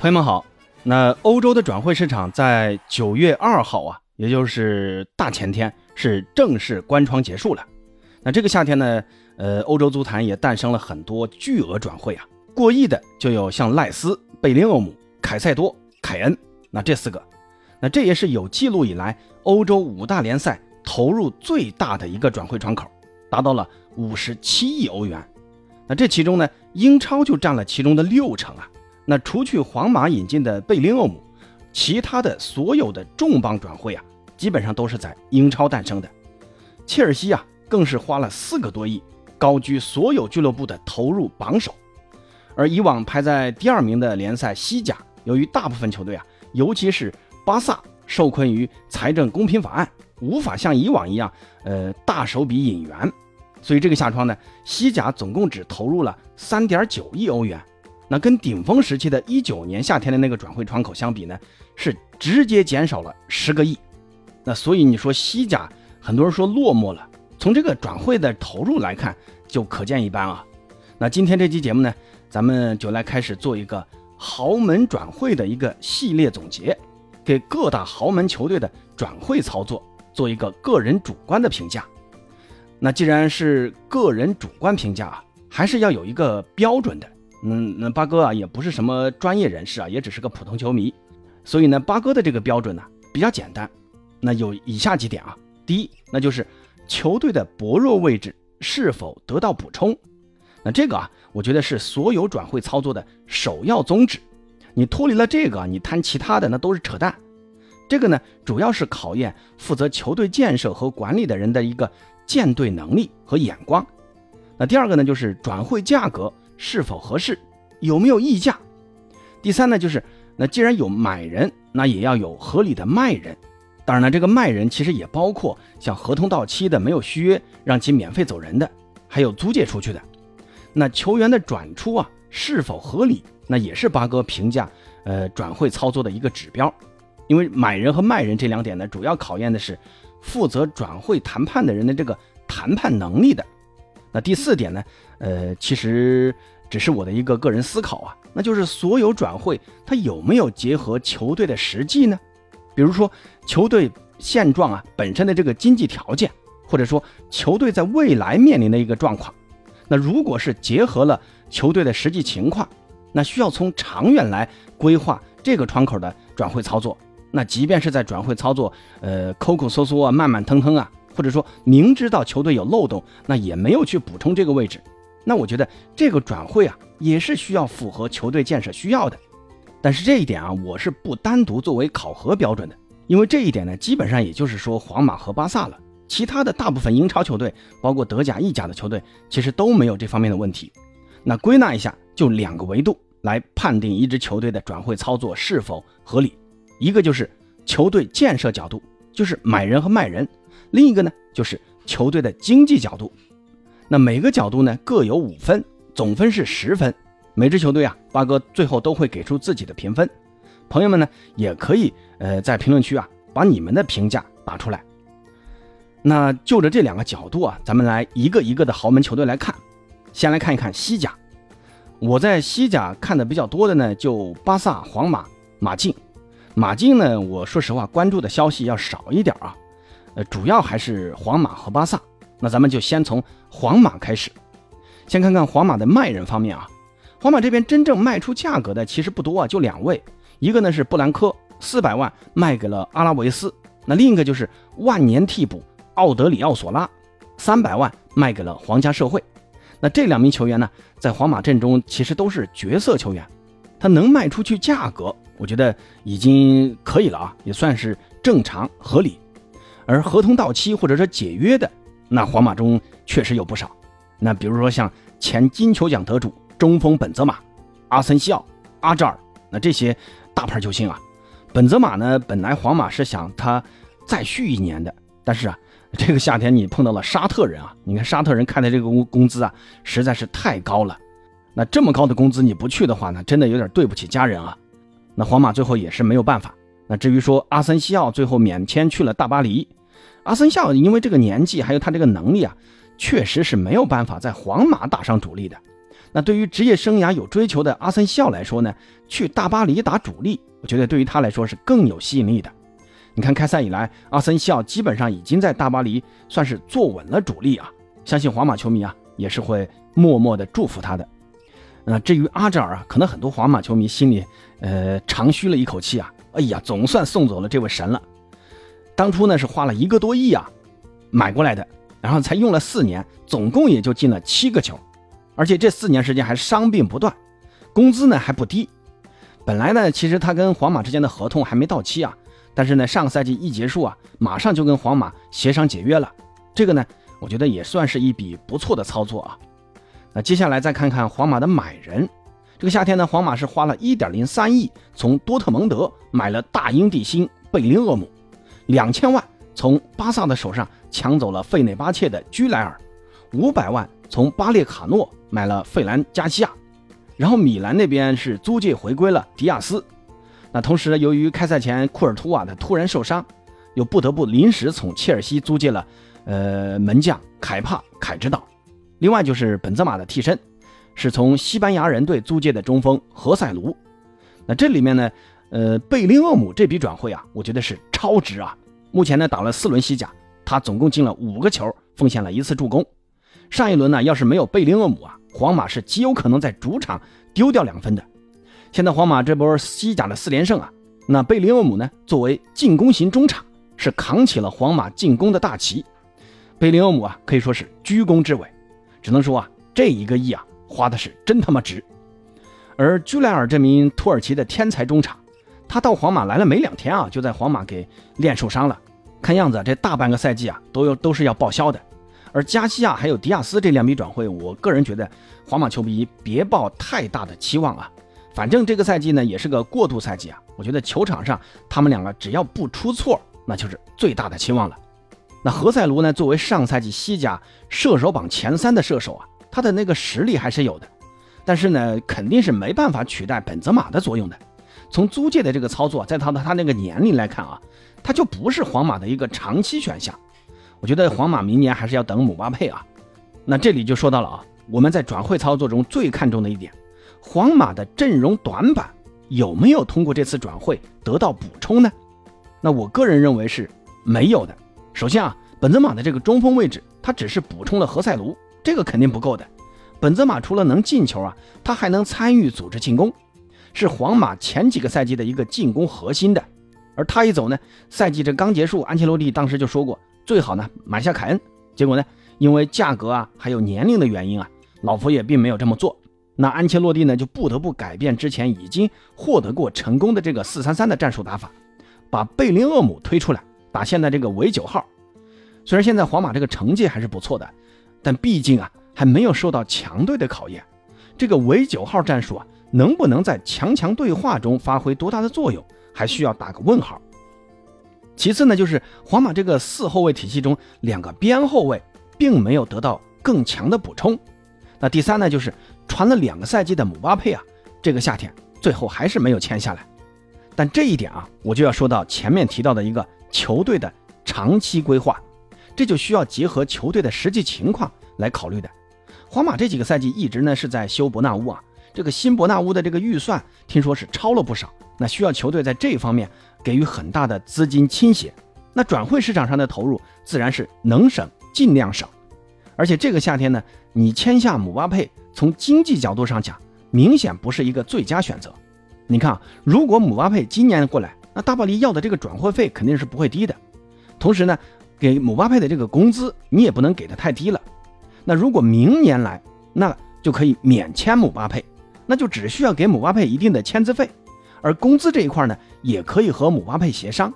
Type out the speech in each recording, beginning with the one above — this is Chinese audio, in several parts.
朋友们好，那欧洲的转会市场在九月二号啊，也就是大前天是正式关窗结束了。那这个夏天呢，呃，欧洲足坛也诞生了很多巨额转会啊，过亿的就有像赖斯、贝林厄姆、凯塞多、凯恩，那这四个，那这也是有记录以来欧洲五大联赛投入最大的一个转会窗口，达到了五十七亿欧元。那这其中呢，英超就占了其中的六成啊。那除去皇马引进的贝林厄姆，其他的所有的重磅转会啊，基本上都是在英超诞生的。切尔西啊，更是花了四个多亿，高居所有俱乐部的投入榜首。而以往排在第二名的联赛西甲，由于大部分球队啊，尤其是巴萨受困于财政公平法案，无法像以往一样，呃，大手笔引援，所以这个夏窗呢，西甲总共只投入了三点九亿欧元。那跟顶峰时期的一九年夏天的那个转会窗口相比呢，是直接减少了十个亿。那所以你说西甲很多人说落寞了，从这个转会的投入来看就可见一斑啊。那今天这期节目呢，咱们就来开始做一个豪门转会的一个系列总结，给各大豪门球队的转会操作做一个个人主观的评价。那既然是个人主观评价啊，还是要有一个标准的。嗯，那八哥啊也不是什么专业人士啊，也只是个普通球迷，所以呢，八哥的这个标准呢比较简单，那有以下几点啊。第一，那就是球队的薄弱位置是否得到补充。那这个啊，我觉得是所有转会操作的首要宗旨。你脱离了这个，你谈其他的那都是扯淡。这个呢，主要是考验负责球队建设和管理的人的一个建队能力和眼光。那第二个呢，就是转会价格。是否合适，有没有溢价？第三呢，就是那既然有买人，那也要有合理的卖人。当然了，这个卖人其实也包括像合同到期的没有续约，让其免费走人的，还有租借出去的。那球员的转出啊，是否合理？那也是八哥评价呃转会操作的一个指标。因为买人和卖人这两点呢，主要考验的是负责转会谈判的人的这个谈判能力的。那第四点呢？呃，其实只是我的一个个人思考啊，那就是所有转会它有没有结合球队的实际呢？比如说球队现状啊本身的这个经济条件，或者说球队在未来面临的一个状况。那如果是结合了球队的实际情况，那需要从长远来规划这个窗口的转会操作。那即便是在转会操作，呃，抠抠搜搜啊，慢慢腾腾啊。或者说明知道球队有漏洞，那也没有去补充这个位置，那我觉得这个转会啊也是需要符合球队建设需要的。但是这一点啊，我是不单独作为考核标准的，因为这一点呢，基本上也就是说皇马和巴萨了，其他的大部分英超球队，包括德甲、意甲的球队，其实都没有这方面的问题。那归纳一下，就两个维度来判定一支球队的转会操作是否合理，一个就是球队建设角度，就是买人和卖人。另一个呢，就是球队的经济角度，那每个角度呢各有五分，总分是十分。每支球队啊，八哥最后都会给出自己的评分。朋友们呢，也可以呃在评论区啊把你们的评价打出来。那就着这两个角度啊，咱们来一个一个的豪门球队来看。先来看一看西甲，我在西甲看的比较多的呢，就巴萨、皇马、马竞。马竞呢，我说实话关注的消息要少一点啊。呃，主要还是皇马和巴萨。那咱们就先从皇马开始，先看看皇马的卖人方面啊。皇马这边真正卖出价格的其实不多啊，就两位，一个呢是布兰科，四百万卖给了阿拉维斯；那另一个就是万年替补奥德里奥索拉，三百万卖给了皇家社会。那这两名球员呢，在皇马阵中其实都是角色球员，他能卖出去价格，我觉得已经可以了啊，也算是正常合理。而合同到期或者说解约的，那皇马中确实有不少。那比如说像前金球奖得主中锋本泽马、阿森西奥、阿扎尔，那这些大牌球星啊。本泽马呢，本来皇马是想他再续一年的，但是啊，这个夏天你碰到了沙特人啊，你看沙特人开的这个工工资啊，实在是太高了。那这么高的工资你不去的话呢，真的有点对不起家人啊。那皇马最后也是没有办法。那至于说阿森西奥最后免签去了大巴黎。阿森夏因为这个年纪，还有他这个能力啊，确实是没有办法在皇马打上主力的。那对于职业生涯有追求的阿森西奥来说呢，去大巴黎打主力，我觉得对于他来说是更有吸引力的。你看开赛以来，阿森西奥基本上已经在大巴黎算是坐稳了主力啊，相信皇马球迷啊也是会默默的祝福他的。那至于阿扎尔啊，可能很多皇马球迷心里呃长吁了一口气啊，哎呀，总算送走了这位神了。当初呢是花了一个多亿啊买过来的，然后才用了四年，总共也就进了七个球。而且这四年时间还伤病不断，工资呢还不低。本来呢，其实他跟皇马之间的合同还没到期啊，但是呢，上个赛季一结束啊，马上就跟皇马协商解约了。这个呢，我觉得也算是一笔不错的操作啊。那接下来再看看皇马的买人，这个夏天呢，皇马是花了一点零三亿从多特蒙德买了大英帝星贝林厄姆，两千万从巴萨的手上抢走了费内巴切的居莱尔，五百万从巴列卡诺。买了费兰加西亚，然后米兰那边是租借回归了迪亚斯。那同时，由于开赛前库尔图瓦的突然受伤，又不得不临时从切尔西租借了呃门将凯帕凯指导。另外就是本泽马的替身，是从西班牙人队租借的中锋何塞卢。那这里面呢，呃贝林厄姆这笔转会啊，我觉得是超值啊。目前呢打了四轮西甲，他总共进了五个球，奉献了一次助攻。上一轮呢，要是没有贝林厄姆啊。皇马是极有可能在主场丢掉两分的。现在皇马这波西甲的四连胜啊，那贝林厄姆呢，作为进攻型中场，是扛起了皇马进攻的大旗。贝林厄姆啊，可以说是居功至伟。只能说啊，这一个亿啊，花的是真他妈值。而居莱尔这名土耳其的天才中场，他到皇马来了没两天啊，就在皇马给练受伤了。看样子这大半个赛季啊，都有都是要报销的。而加西亚还有迪亚斯这两笔转会，我个人觉得皇马球迷别抱太大的期望啊。反正这个赛季呢也是个过渡赛季啊，我觉得球场上他们两个只要不出错，那就是最大的期望了。那何塞卢呢，作为上赛季西甲射手榜前三的射手啊，他的那个实力还是有的，但是呢肯定是没办法取代本泽马的作用的。从租借的这个操作，在他的他那个年龄来看啊，他就不是皇马的一个长期选项。我觉得皇马明年还是要等姆巴佩啊。那这里就说到了啊，我们在转会操作中最看重的一点，皇马的阵容短板有没有通过这次转会得到补充呢？那我个人认为是没有的。首先啊，本泽马的这个中锋位置，他只是补充了何塞卢，这个肯定不够的。本泽马除了能进球啊，他还能参与组织进攻，是皇马前几个赛季的一个进攻核心的。而他一走呢，赛季这刚结束，安切洛蒂当时就说过。最好呢买下凯恩，结果呢，因为价格啊还有年龄的原因啊，老佛爷并没有这么做。那安切洛蒂呢就不得不改变之前已经获得过成功的这个四三三的战术打法，把贝林厄姆推出来打现在这个伪九号。虽然现在皇马这个成绩还是不错的，但毕竟啊还没有受到强队的考验。这个伪九号战术啊能不能在强强对话中发挥多大的作用，还需要打个问号。其次呢，就是皇马这个四后卫体系中，两个边后卫并没有得到更强的补充。那第三呢，就是传了两个赛季的姆巴佩啊，这个夏天最后还是没有签下来。但这一点啊，我就要说到前面提到的一个球队的长期规划，这就需要结合球队的实际情况来考虑的。皇马这几个赛季一直呢是在修伯纳乌啊，这个新伯纳乌的这个预算听说是超了不少，那需要球队在这方面。给予很大的资金倾斜，那转会市场上的投入自然是能省尽量省。而且这个夏天呢，你签下姆巴佩，从经济角度上讲，明显不是一个最佳选择。你看啊，如果姆巴佩今年过来，那大巴黎要的这个转会费肯定是不会低的。同时呢，给姆巴佩的这个工资你也不能给的太低了。那如果明年来，那就可以免签姆巴佩，那就只需要给姆巴佩一定的签字费。而工资这一块呢，也可以和姆巴佩协商，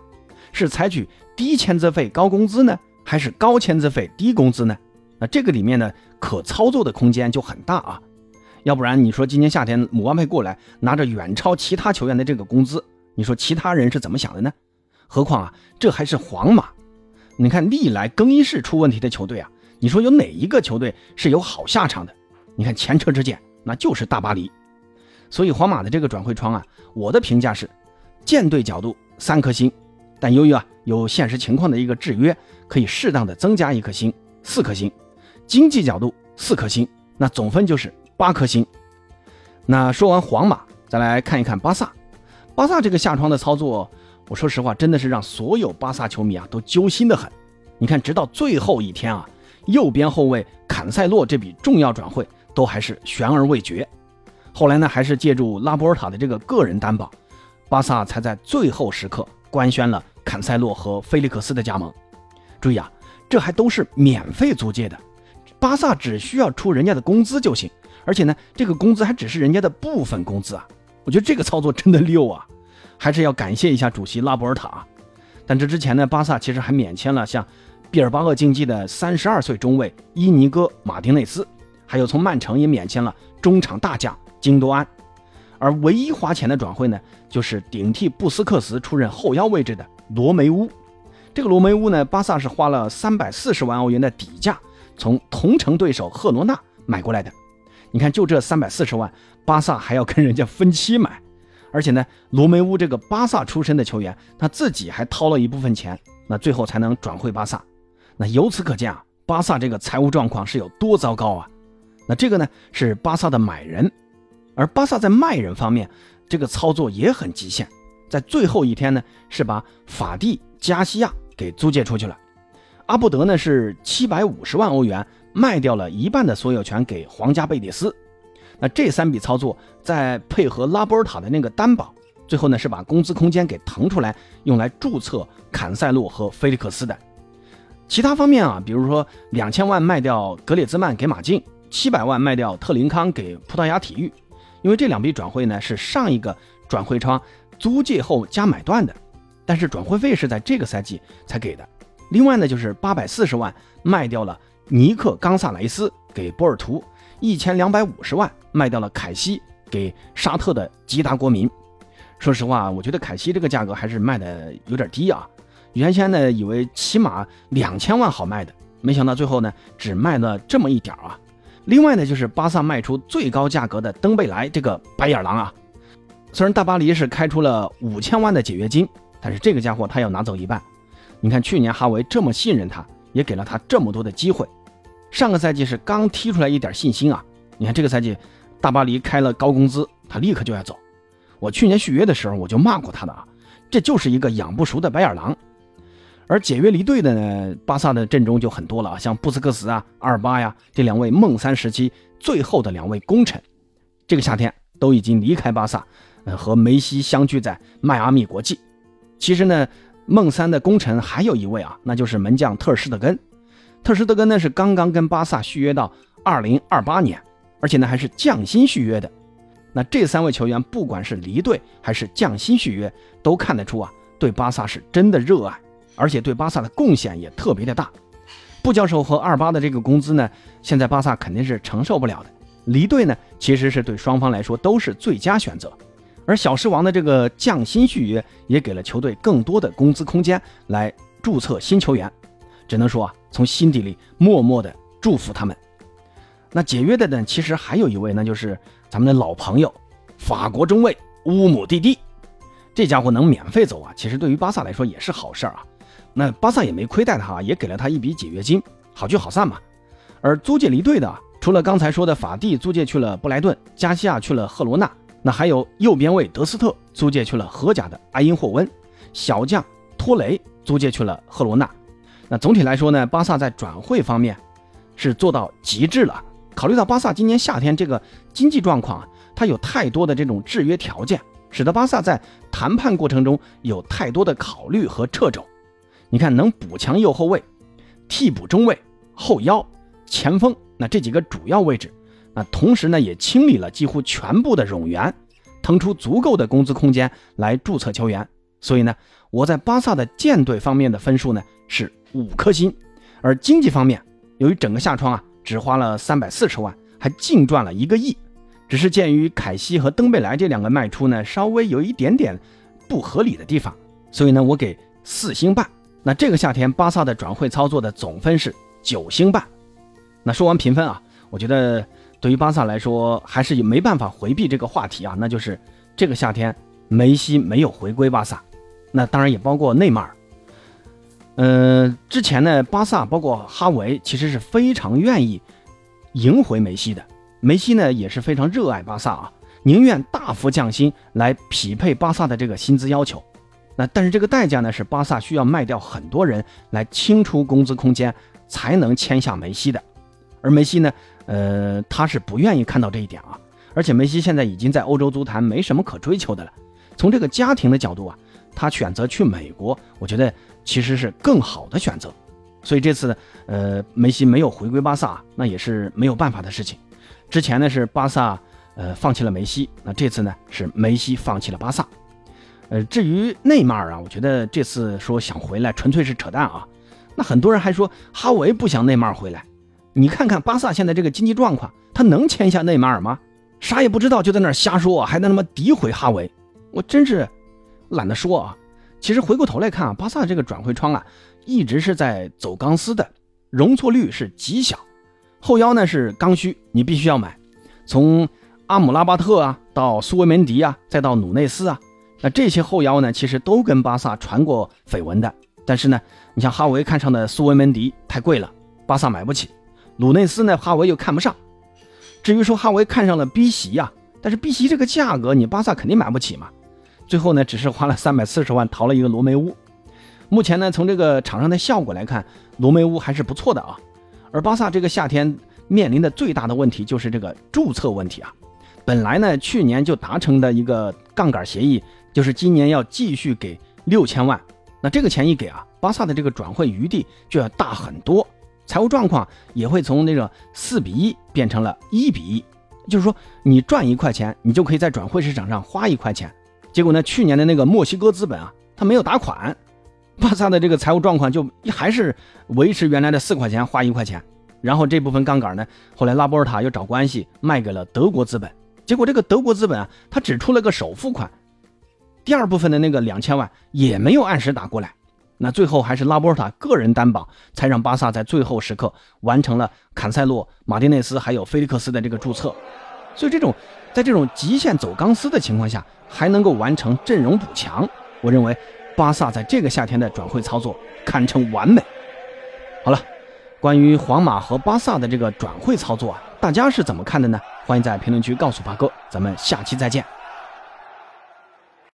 是采取低签字费高工资呢，还是高签字费低工资呢？那这个里面呢，可操作的空间就很大啊。要不然你说今年夏天姆巴佩过来拿着远超其他球员的这个工资，你说其他人是怎么想的呢？何况啊，这还是皇马。你看历来更衣室出问题的球队啊，你说有哪一个球队是有好下场的？你看前车之鉴，那就是大巴黎。所以皇马的这个转会窗啊，我的评价是，舰队角度三颗星，但由于啊有现实情况的一个制约，可以适当的增加一颗星，四颗星；经济角度四颗星，那总分就是八颗星。那说完皇马，再来看一看巴萨。巴萨这个下窗的操作，我说实话，真的是让所有巴萨球迷啊都揪心的很。你看，直到最后一天啊，右边后卫坎塞洛这笔重要转会都还是悬而未决。后来呢，还是借助拉波尔塔的这个个人担保，巴萨才在最后时刻官宣了坎塞洛和菲利克斯的加盟。注意啊，这还都是免费租借的，巴萨只需要出人家的工资就行，而且呢，这个工资还只是人家的部分工资啊。我觉得这个操作真的溜啊，还是要感谢一下主席拉波尔塔。但这之前呢，巴萨其实还免签了像毕尔巴鄂竞技的三十二岁中卫伊尼戈·马丁内斯，还有从曼城也免签了中场大将。京多安，而唯一花钱的转会呢，就是顶替布斯克茨出任后腰位置的罗梅乌。这个罗梅乌呢，巴萨是花了三百四十万欧元的底价从同城对手赫罗纳买过来的。你看，就这三百四十万，巴萨还要跟人家分期买，而且呢，罗梅乌这个巴萨出身的球员，他自己还掏了一部分钱，那最后才能转会巴萨。那由此可见啊，巴萨这个财务状况是有多糟糕啊！那这个呢，是巴萨的买人。而巴萨在卖人方面，这个操作也很极限，在最后一天呢，是把法蒂、加西亚给租借出去了。阿布德呢是七百五十万欧元卖掉了一半的所有权给皇家贝蒂斯。那这三笔操作再配合拉波尔塔的那个担保，最后呢是把工资空间给腾出来，用来注册坎塞洛和菲利克斯的。其他方面啊，比如说两千万卖掉格列兹曼给马竞，七百万卖掉特林康给葡萄牙体育。因为这两笔转会呢是上一个转会窗租借后加买断的，但是转会费是在这个赛季才给的。另外呢就是八百四十万卖掉了尼克冈萨雷斯给波尔图，一千两百五十万卖掉了凯西给沙特的吉达国民。说实话，我觉得凯西这个价格还是卖的有点低啊。原先呢以为起码两千万好卖的，没想到最后呢只卖了这么一点啊。另外呢，就是巴萨卖出最高价格的登贝莱这个白眼狼啊，虽然大巴黎是开出了五千万的解约金，但是这个家伙他要拿走一半。你看去年哈维这么信任他，也给了他这么多的机会，上个赛季是刚踢出来一点信心啊。你看这个赛季，大巴黎开了高工资，他立刻就要走。我去年续约的时候我就骂过他的啊，这就是一个养不熟的白眼狼。而解约离队的呢，巴萨的阵中就很多了，像布斯克茨啊、阿尔巴呀这两位梦三时期最后的两位功臣，这个夏天都已经离开巴萨，呃，和梅西相聚在迈阿密国际。其实呢，梦三的功臣还有一位啊，那就是门将特尔施特根。特尔施特根呢是刚刚跟巴萨续约到二零二八年，而且呢还是降薪续约的。那这三位球员不管是离队还是降薪续约，都看得出啊，对巴萨是真的热爱。而且对巴萨的贡献也特别的大，布教授和二八的这个工资呢，现在巴萨肯定是承受不了的。离队呢，其实是对双方来说都是最佳选择。而小狮王的这个降薪续约，也给了球队更多的工资空间来注册新球员。只能说啊，从心底里默默的祝福他们。那解约的呢，其实还有一位，那就是咱们的老朋友，法国中卫乌姆蒂蒂。这家伙能免费走啊，其实对于巴萨来说也是好事儿啊。那巴萨也没亏待他，也给了他一笔解约金，好聚好散嘛。而租借离队的，除了刚才说的法蒂租借去了布莱顿，加西亚去了赫罗纳，那还有右边卫德斯特租借去了荷甲的埃因霍温，小将托雷租借去了赫罗纳。那总体来说呢，巴萨在转会方面是做到极致了。考虑到巴萨今年夏天这个经济状况啊，它有太多的这种制约条件，使得巴萨在谈判过程中有太多的考虑和掣肘。你看，能补强右后卫、替补中卫、后腰、前锋，那这几个主要位置，那同时呢也清理了几乎全部的冗员，腾出足够的工资空间来注册球员。所以呢，我在巴萨的舰队方面的分数呢是五颗星。而经济方面，由于整个夏窗啊只花了三百四十万，还净赚了一个亿，只是鉴于凯西和登贝莱这两个卖出呢稍微有一点点不合理的地方，所以呢我给四星半。那这个夏天，巴萨的转会操作的总分是九星半。那说完评分啊，我觉得对于巴萨来说，还是没办法回避这个话题啊，那就是这个夏天梅西没有回归巴萨，那当然也包括内马尔。嗯，之前呢，巴萨包括哈维其实是非常愿意赢回梅西的。梅西呢也是非常热爱巴萨啊，宁愿大幅降薪来匹配巴萨的这个薪资要求。那但是这个代价呢是巴萨需要卖掉很多人来清出工资空间，才能签下梅西的。而梅西呢，呃，他是不愿意看到这一点啊。而且梅西现在已经在欧洲足坛没什么可追求的了。从这个家庭的角度啊，他选择去美国，我觉得其实是更好的选择。所以这次呢，呃，梅西没有回归巴萨，那也是没有办法的事情。之前呢是巴萨，呃，放弃了梅西，那这次呢是梅西放弃了巴萨。呃，至于内马尔啊，我觉得这次说想回来纯粹是扯淡啊。那很多人还说哈维不想内马尔回来，你看看巴萨现在这个经济状况，他能签下内马尔吗？啥也不知道就在那瞎说，还在那么诋毁哈维，我真是懒得说啊。其实回过头来看啊，巴萨这个转会窗啊，一直是在走钢丝的，容错率是极小，后腰呢是刚需，你必须要买。从阿姆拉巴特啊，到苏维门迪啊，再到努内斯啊。那这些后腰呢，其实都跟巴萨传过绯闻的。但是呢，你像哈维看上的苏维门迪太贵了，巴萨买不起；鲁内斯呢，哈维又看不上。至于说哈维看上了 B 席呀，但是 B 席这个价格，你巴萨肯定买不起嘛。最后呢，只是花了三百四十万淘了一个罗梅乌。目前呢，从这个场上的效果来看，罗梅乌还是不错的啊。而巴萨这个夏天面临的最大的问题就是这个注册问题啊。本来呢，去年就达成的一个杠杆协议。就是今年要继续给六千万，那这个钱一给啊，巴萨的这个转会余地就要大很多，财务状况也会从那个四比一变成了一比一，就是说你赚一块钱，你就可以在转会市场上花一块钱。结果呢，去年的那个墨西哥资本啊，他没有打款，巴萨的这个财务状况就还是维持原来的四块钱花一块钱。然后这部分杠杆呢，后来拉波尔塔又找关系卖给了德国资本，结果这个德国资本啊，他只出了个首付款。第二部分的那个两千万也没有按时打过来，那最后还是拉波尔塔个人担保，才让巴萨在最后时刻完成了坎塞洛、马丁内斯还有菲利克斯的这个注册。所以这种在这种极限走钢丝的情况下，还能够完成阵容补强，我认为巴萨在这个夏天的转会操作堪称完美。好了，关于皇马和巴萨的这个转会操作啊，大家是怎么看的呢？欢迎在评论区告诉八哥，咱们下期再见。